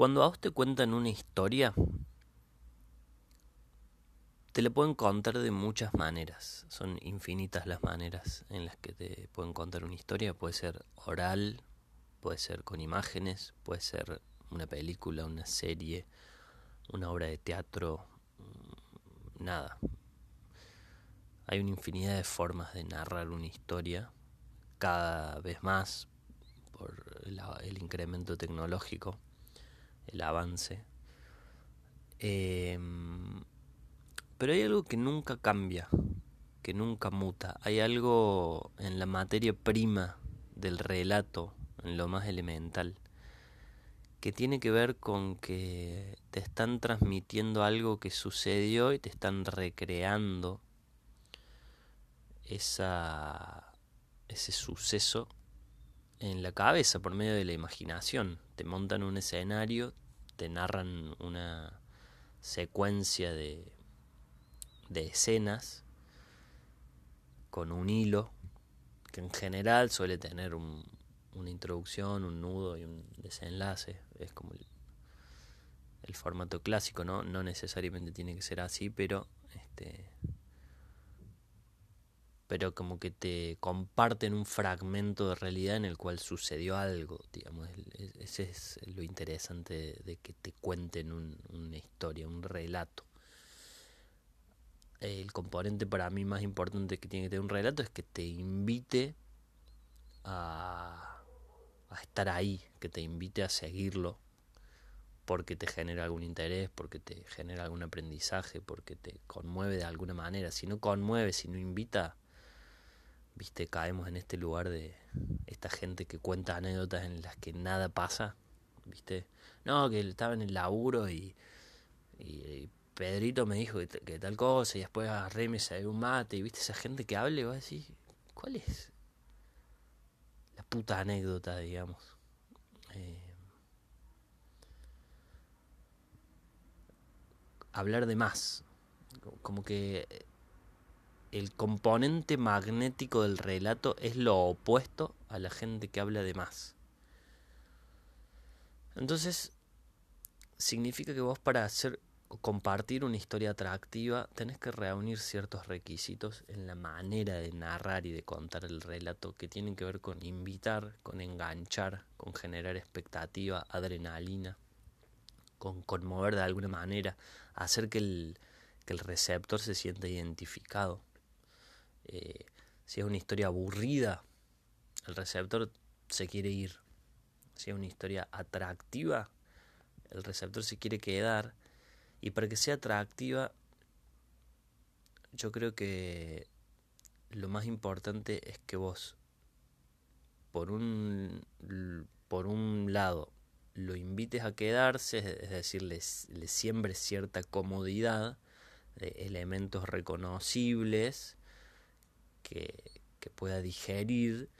Cuando a vos te cuentan una historia, te la pueden contar de muchas maneras. Son infinitas las maneras en las que te pueden contar una historia. Puede ser oral, puede ser con imágenes, puede ser una película, una serie, una obra de teatro, mm, nada. Hay una infinidad de formas de narrar una historia, cada vez más por el, incremento tecnológico, el avance. Em, pero hay algo que nunca cambia, que nunca muta. Hay algo en la materia prima del relato, en lo más elemental, que tiene que ver con que te están transmitiendo algo que sucedió y te están recreando esa, ese suceso en la cabeza por medio de la imaginación. Te montan un escenario, te narran una secuencia de de escenas con un hilo que en general suele tener un, una introducción, un nudo y un desenlace. Es como el, formato clásico, ¿no? No necesariamente tiene que ser así, pero este pero como que te comparten un fragmento de realidad en el cual sucedió algo, digamos, ese es lo interesante de, que te cuenten una historia, un relato el componente para mí más importante que tiene que tener un relato es que te invite a, a estar ahí, que te invite a seguirlo, porque te genera algún interés, porque te genera algún aprendizaje, porque te conmueve de alguna manera. Si no conmueve, si no invita, viste, caemos en este lugar de esta gente que cuenta anécdotas en las que nada pasa, viste. No, que estaba en el laburo y, y Pedrito me dijo que, tal cosa y después salió un mate y viste esa gente que hable y va a decir, ¿cuál es la puta anécdota, digamos? Eh, hablar de más, como que el componente magnético del relato es lo opuesto a la gente que habla de más. Entonces, significa que vos para hacer compartir una historia atractiva, tenés que reunir ciertos requisitos en la manera de narrar y de contar el relato que tienen que ver con invitar, con enganchar, con generar expectativa, adrenalina, con conmover de alguna manera, hacer que el, que el receptor se sienta identificado. Eh, si es una historia aburrida, el receptor se quiere ir. Si es una historia atractiva, el receptor se quiere quedar y para que sea atractiva, yo creo que lo más importante es que vos, por un, por un lado, lo invites a quedarse, es decir, le, siembres cierta comodidad de elementos reconocibles que, pueda digerir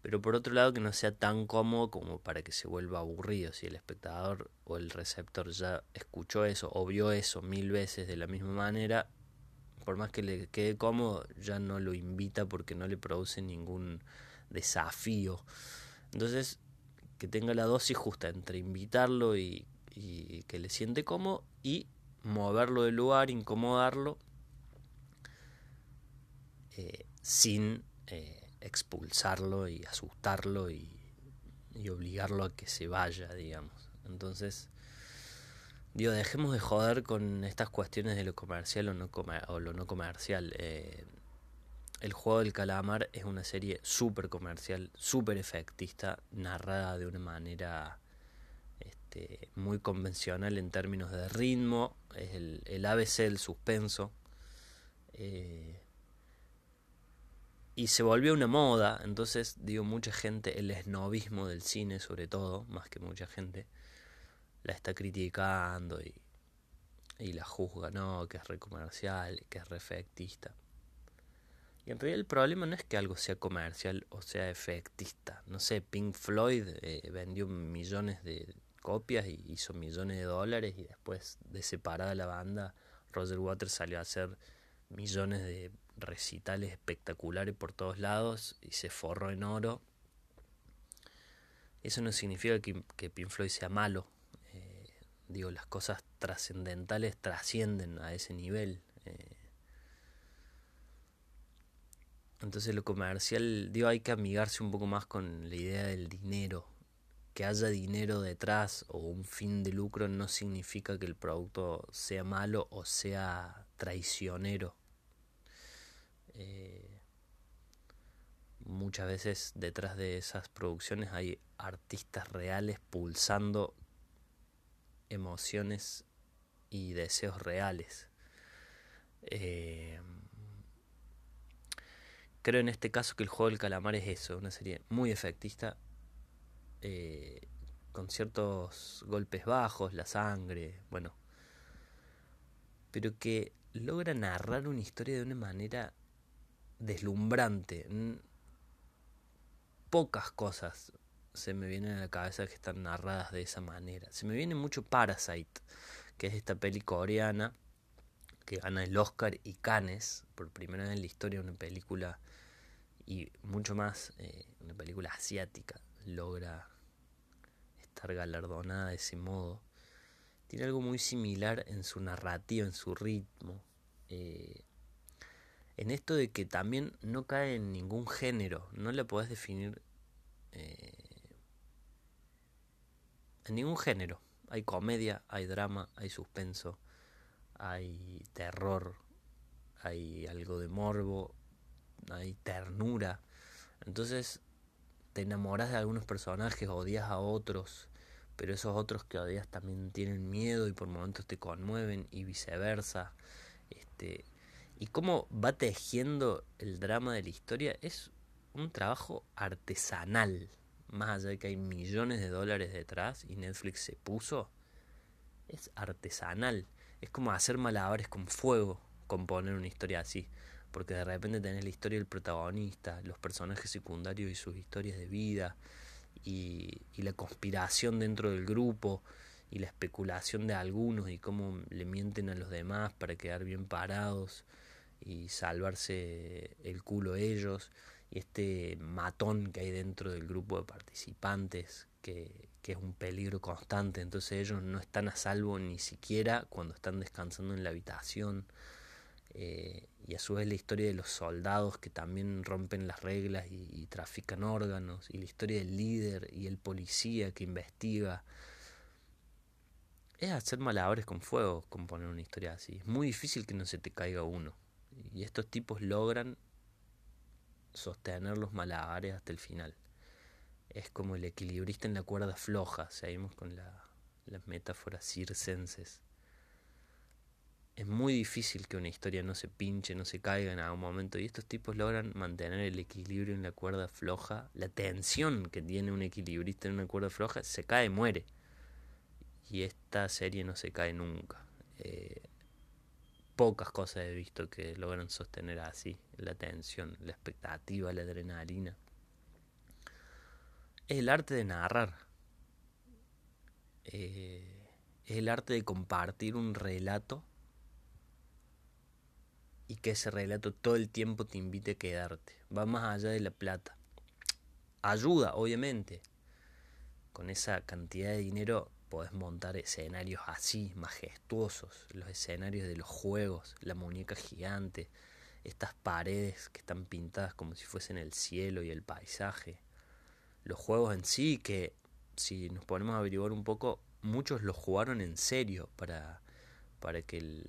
pero por otro lado que no sea tan cómodo como para que se vuelva aburrido. Si el espectador o el receptor ya escuchó eso o vio eso mil veces de la misma manera, por más que le quede cómodo, ya no lo invita porque no le produce ningún desafío. Entonces, que tenga la dosis justa entre invitarlo y, y que le siente cómodo y moverlo del lugar, incomodarlo, eh, sin... Eh, expulsarlo y asustarlo y, obligarlo a que se vaya, digamos. Entonces, digo, dejemos de joder con estas cuestiones de lo comercial o, no o lo no comercial. Eh, el juego del calamar es una serie súper comercial, súper efectista, narrada de una manera este, muy convencional en términos de ritmo, es el, el ABC del suspenso. Eh, y se volvió una moda, entonces digo, mucha gente, el esnovismo del cine sobre todo, más que mucha gente, la está criticando y, y la juzga, no, que es re comercial, que es re efectista. Y en realidad el problema no es que algo sea comercial o sea efectista. No sé, Pink Floyd eh, vendió millones de copias y hizo millones de dólares y después de separada la banda, Roger Waters salió a hacer millones de recitales espectaculares por todos lados y se forró en oro. Eso no significa que, que Floyd sea malo. Eh, digo, las cosas trascendentales trascienden a ese nivel. Eh. Entonces lo comercial, digo, hay que amigarse un poco más con la idea del dinero. Que haya dinero detrás o un fin de lucro no significa que el producto sea malo o sea traicionero. Eh, muchas veces detrás de esas producciones hay artistas reales pulsando emociones y deseos reales. Eh, creo en este caso que el juego del calamar es eso, una serie muy efectista, eh, con ciertos golpes bajos, la sangre, bueno, pero que logra narrar una historia de una manera deslumbrante. Pocas cosas se me vienen a la cabeza que están narradas de esa manera. Se me viene mucho Parasite, que es esta peli coreana que gana el Oscar y Cannes por primera vez en la historia una película y mucho más eh, una película asiática logra estar galardonada de ese modo tiene algo muy similar en su narrativa en su ritmo eh, en esto de que también no cae en ningún género no la podés definir eh, en ningún género. Hay comedia, hay drama, hay suspenso, hay terror, hay algo de morbo, hay ternura. Entonces te enamoras de algunos personajes, odias a otros, pero esos otros que odias también tienen miedo y por momentos te conmueven y viceversa. Este, y cómo va tejiendo el drama de la historia es un trabajo artesanal más allá de que hay millones de dólares detrás y Netflix se puso, es artesanal. Es como hacer malabares con fuego, componer una historia así. Porque de repente tenés la historia del protagonista, los personajes secundarios y sus historias de vida, y, y la conspiración dentro del grupo, y la especulación de algunos, y cómo le mienten a los demás para quedar bien parados y salvarse el culo ellos y este matón que hay dentro del grupo de participantes que, que, es un peligro constante. Entonces ellos no están a salvo ni siquiera cuando están descansando en la habitación. Eh, y a su vez la historia de los soldados que también rompen las reglas y, y trafican órganos y la historia del líder y el policía que investiga. Es hacer malabres con fuego componer una historia así. Es muy difícil que no se te caiga uno y estos tipos logran sostener los malabares hasta el final. Es como el equilibrista en la cuerda floja, seguimos con la, las metáforas circenses. Es muy difícil que una historia no se pinche, no se caiga en algún momento y estos tipos logran mantener el equilibrio en la cuerda floja. La tensión que tiene un equilibrista en una cuerda floja se cae, muere. Y esta serie no se cae nunca. Eh, pocas cosas he visto que logran sostener así la tensión, la expectativa, la adrenalina. Es el arte de narrar. Eh, es el arte de compartir un relato y que ese relato todo el tiempo te invite a quedarte. Va más allá de la plata. Ayuda, obviamente. Con esa cantidad de dinero podés montar escenarios así, majestuosos, los escenarios de los juegos, la muñeca gigante, estas paredes que están pintadas como si fuesen el cielo y el paisaje, los juegos en sí que si nos ponemos a averiguar un poco, muchos los jugaron en serio para, para que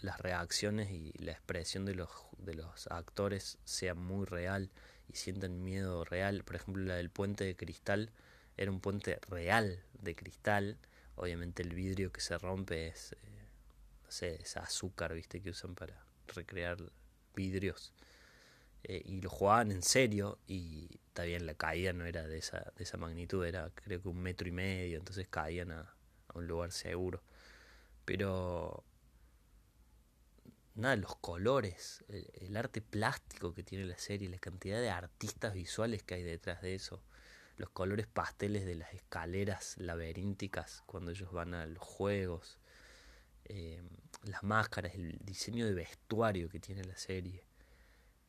las reacciones y la expresión de los, de los actores sea muy real y sientan miedo real. Por ejemplo, la del puente de cristal era un puente real de cristal. Obviamente el vidrio que se rompe es, eh, no sé, es azúcar, viste, que usan para recrear vidrios. Eh, y lo jugaban en serio y también la caída no era de esa, de esa magnitud, era creo que un metro y medio, entonces caían a, a un lugar seguro. Pero nada, los colores, el, el, arte plástico que tiene la serie, la cantidad de artistas visuales que hay detrás de eso, los colores pasteles de las escaleras laberínticas cuando ellos van a los juegos, eh, las máscaras, el diseño de vestuario que tiene la serie.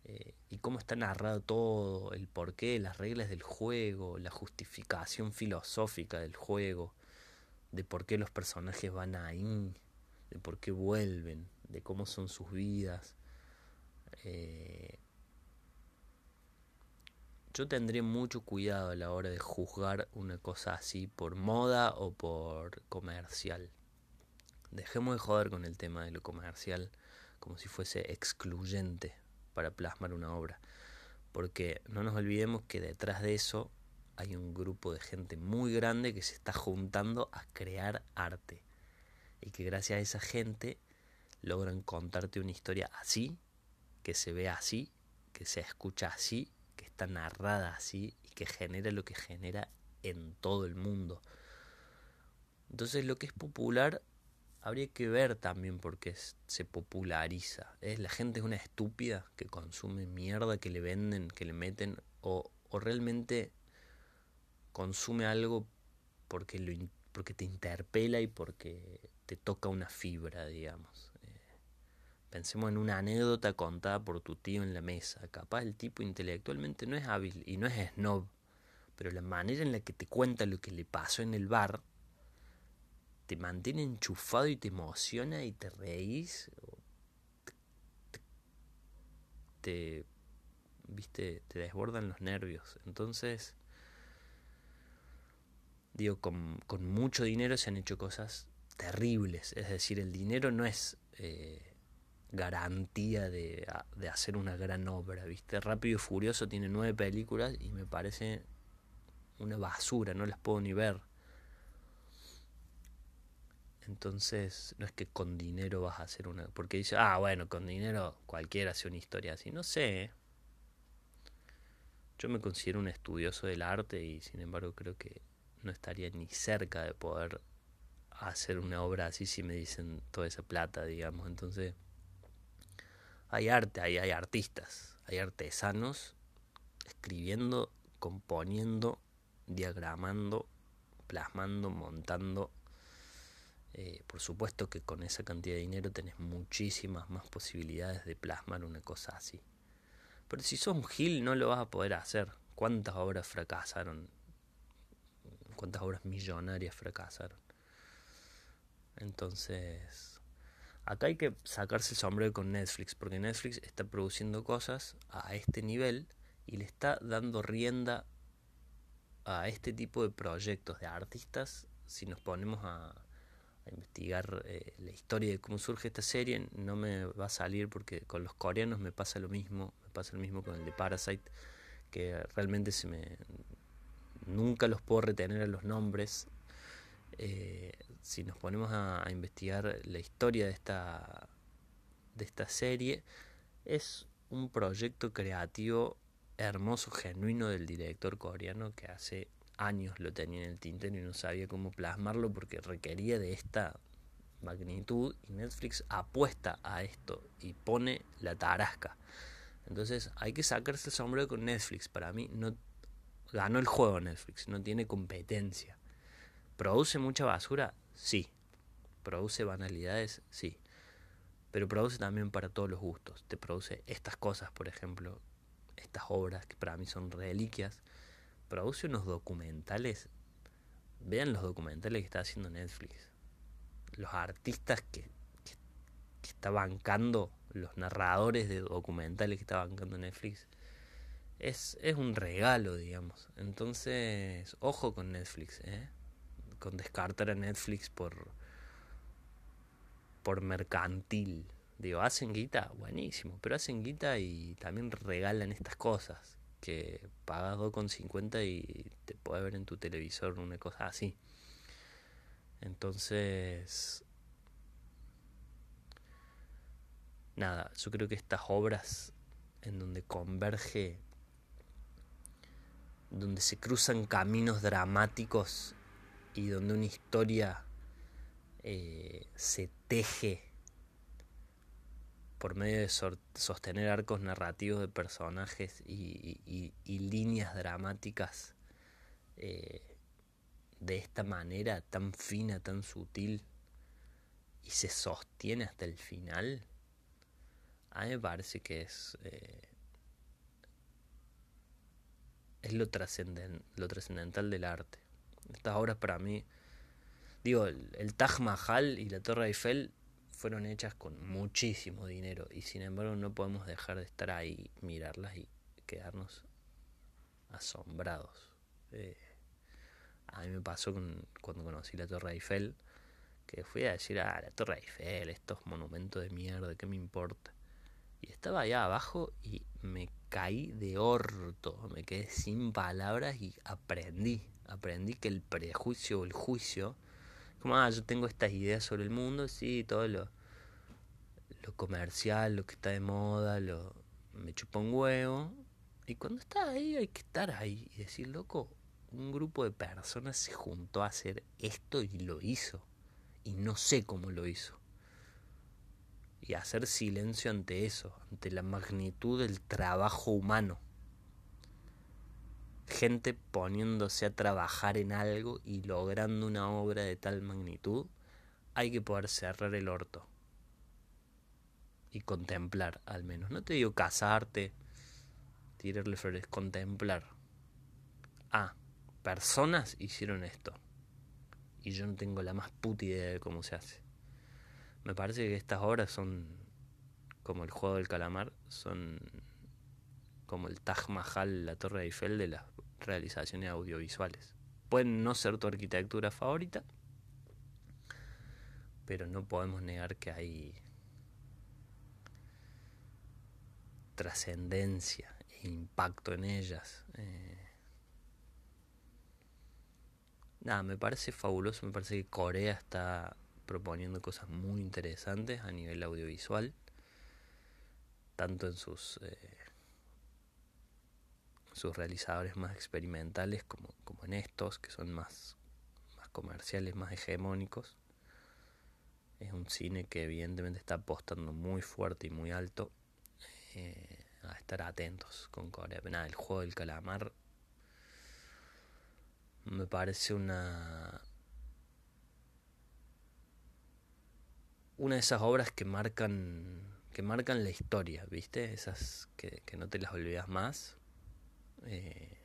Eh, y cómo está narrado todo, el porqué, las reglas del juego, la justificación filosófica del juego, de por qué los personajes van ahí, de por qué vuelven, de cómo son sus vidas. Eh, yo tendré mucho cuidado a la hora de juzgar una cosa así por moda o por comercial. Dejemos de joder con el tema de lo comercial como si fuese excluyente para plasmar una obra. Porque no nos olvidemos que detrás de eso hay un grupo de gente muy grande que se está juntando a crear arte. Y que gracias a esa gente logran contarte una historia así, que se ve así, que se escucha así, está narrada así y que genera lo que genera en todo el mundo. Entonces lo que es popular habría que ver también por qué se populariza. ¿Es? La gente es una estúpida que consume mierda que le venden, que le meten, o, o realmente consume algo porque, lo, porque te interpela y porque te toca una fibra, digamos. Pensemos en una anécdota contada por tu tío en la mesa. Capaz el tipo intelectualmente no es hábil y no es snob, pero la manera en la que te cuenta lo que le pasó en el bar te mantiene enchufado y te emociona y te reís. Te, viste, te desbordan los nervios. Entonces, digo, con, con, mucho dinero se han hecho cosas terribles. Es decir, el dinero no es eh, garantía de, de, hacer una gran obra, ¿viste? Rápido y Furioso tiene nueve películas y me parece una basura, no las puedo ni ver. Entonces, no es que con dinero vas a hacer una... Porque dice, ah, bueno, con dinero cualquiera hace una historia así. No sé. Yo me considero un estudioso del arte y sin embargo creo que no estaría ni cerca de poder hacer una obra así si me dicen toda esa plata, digamos. Entonces, hay arte, hay, hay artistas, hay artesanos escribiendo, componiendo, diagramando, plasmando, montando. Eh, por supuesto que con esa cantidad de dinero tenés muchísimas más posibilidades de plasmar una cosa así. Pero si sos un gil no lo vas a poder hacer. ¿Cuántas obras fracasaron cuántas obras millonarias fracasaron. Entonces, acá hay que sacarse el sombrero con Netflix, porque Netflix está produciendo cosas a este nivel y le está dando rienda a este tipo de proyectos de artistas. Si nos ponemos a, investigar eh, la historia de cómo surge esta serie, no me va a salir porque con los coreanos me pasa lo mismo, me pasa lo mismo con el de Parasite, que realmente se me nunca los puedo retener a los nombres. Eh, si nos ponemos a, investigar la historia de esta, de esta serie, es un proyecto creativo hermoso, genuino del director coreano que hace años lo tenía en el tintero y no sabía cómo plasmarlo porque requería de esta magnitud y Netflix apuesta a esto y pone la tarasca. Entonces hay que sacarse el sombrero con Netflix. Para mí no Ganó el juego Netflix, no tiene competencia. ¿Produce mucha basura? Sí. ¿Produce banalidades? Sí. Pero produce también para todos los gustos. Te produce estas cosas, por ejemplo, estas obras que para mí son reliquias. Produce unos documentales. Vean los documentales que está haciendo Netflix. Los artistas que, que, que está bancando, los narradores de documentales que está bancando Netflix es, es un regalo, digamos. Entonces, ojo con Netflix, ¿eh? Con descartar a Netflix por, por mercantil. Digo, hacen guita, buenísimo, pero hacen guita y también regalan estas cosas. Que pagas 2,50 y te puede ver en tu televisor una cosa así. Entonces, nada, yo creo que estas obras en donde converge donde se cruzan caminos dramáticos y donde una historia eh, se teje por medio de sostener arcos narrativos de personajes y, líneas dramáticas eh, de esta manera tan fina, tan sutil, y se sostiene hasta el final, a mí me parece que es eh, es lo, trascenden, lo trascendental del arte. Estas obras para mí Digo, el, Taj Mahal y la Torre Eiffel fueron hechas con muchísimo dinero y sin embargo no podemos dejar de estar ahí, mirarlas y quedarnos asombrados. Eh, a mí me pasó con, cuando conocí la Torre Eiffel, que fui a decir, ah, la Torre Eiffel, estos monumentos de mierda, ¿qué me importa? Y estaba allá abajo y me caí de orto, me quedé sin palabras y aprendí, aprendí que el prejuicio o el juicio, como, ah, yo tengo estas ideas sobre el mundo, sí, todo lo, lo comercial, lo que está de moda, lo, me chupa un huevo, y cuando está ahí hay que estar ahí y decir, loco, un grupo de personas se juntó a hacer esto y lo hizo. Y no sé cómo lo hizo. Y hacer silencio ante eso, ante la magnitud del trabajo humano. Gente poniéndose a trabajar en algo y logrando una obra de tal magnitud, hay que poder cerrar el orto. Y contemplar, al menos. No te digo casarte, tirarle flores, contemplar. Ah, personas hicieron esto. Y yo no tengo la más puta idea de cómo se hace. Me parece que estas obras son como el juego del calamar, son como el Taj Mahal, la Torre Eiffel de las realizaciones audiovisuales. Pueden no ser tu arquitectura favorita, pero no podemos negar que hay trascendencia impacto en ellas. Eh, nada, me parece fabuloso, me parece que Corea está proponiendo cosas muy interesantes a nivel audiovisual, tanto en sus, eh, sus realizadores más experimentales como, como en estos, que son más, más comerciales, más hegemónicos. Es un cine que evidentemente está apostando muy fuerte y muy alto. Eh, a estar atentos con Corea. Nada, el juego del calamar me parece una una de esas obras que marcan que marcan la historia, ¿viste? Esas que, que no te las olvidas más. Eh,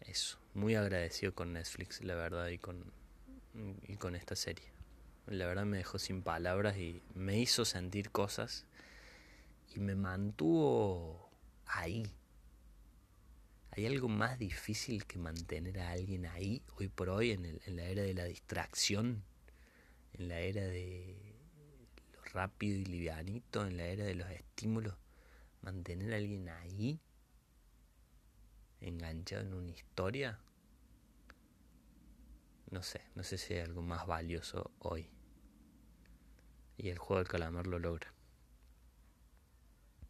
eso, muy agradecido con Netflix, la verdad, y con, y con esta serie. La verdad me dejó sin palabras y me hizo sentir cosas y me mantuvo ahí. ¿Hay algo más difícil que mantener a alguien ahí hoy por hoy en, el, en la era de la distracción? En la era de lo rápido y livianito, en la era de los estímulos. Mantener a alguien ahí, enganchado en una historia. No sé, no sé si hay algo más valioso hoy. Y el juego del calamar lo logra.